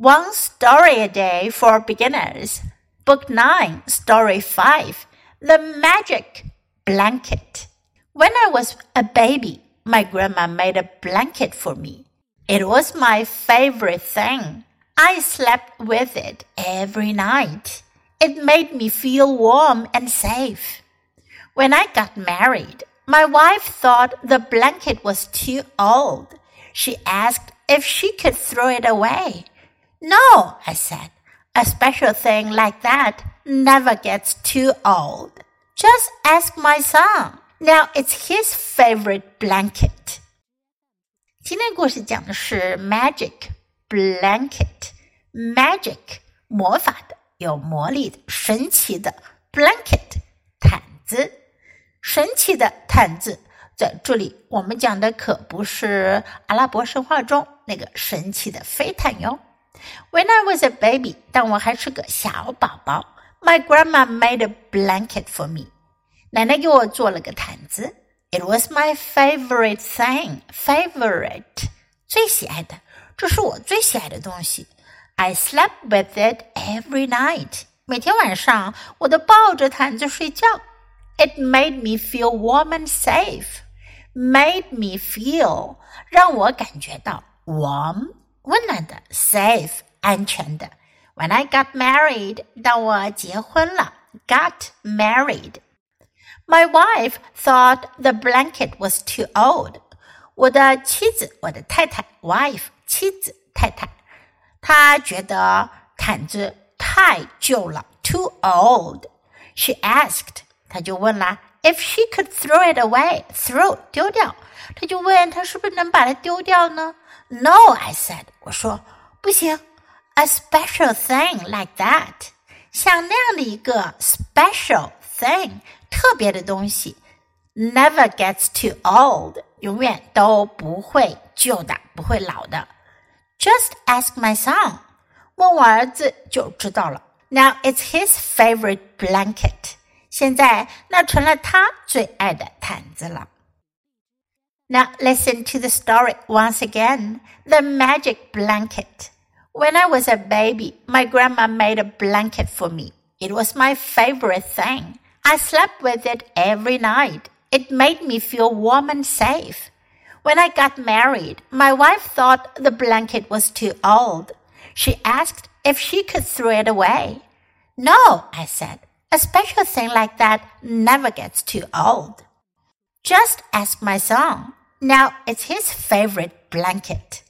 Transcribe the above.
One Story a Day for Beginners, Book 9, Story 5 The Magic Blanket. When I was a baby, my grandma made a blanket for me. It was my favorite thing. I slept with it every night. It made me feel warm and safe. When I got married, my wife thought the blanket was too old. She asked if she could throw it away. No, I said. A special thing like that never gets too old. Just ask my son. Now it's his favorite blanket. 今天故事讲的是 magic blanket。magic 魔法的、有魔力的、神奇的 blanket 毯子。神奇的毯子在这里，我们讲的可不是阿拉伯神话中那个神奇的飞毯哟。 when I was a baby，当我还是个小宝宝，My grandma made a blanket for me。奶奶给我做了个毯子。It was my favorite thing. Favorite，最喜爱的，这是我最喜爱的东西。I slept with it every night。每天晚上我都抱着毯子睡觉。It made me feel warm and safe. Made me feel，让我感觉到 warm 温暖的，safe 安全的。When I got married，当我结婚了，got married。My wife thought the blanket was too old。我的妻子，我的太太，wife 妻子太太，她觉得毯子太旧了，too old。She asked，她就问了 ，if she could throw it away，throw 丢掉，她就问她是不是能把它丢掉呢？no, I said. 我说不行。A special thing like that，像那样的一个 special thing，特别的东西，never gets too old，永远都不会旧的，不会老的。Just ask my son，问我儿子就知道了。Now it's his favorite blanket， 现在那成了他最爱的毯子了。now listen to the story once again. The magic blanket. When I was a baby, my grandma made a blanket for me. It was my favorite thing. I slept with it every night. It made me feel warm and safe. When I got married, my wife thought the blanket was too old. She asked if she could throw it away. No, I said. A special thing like that never gets too old. Just ask my son. Now it's his favorite blanket.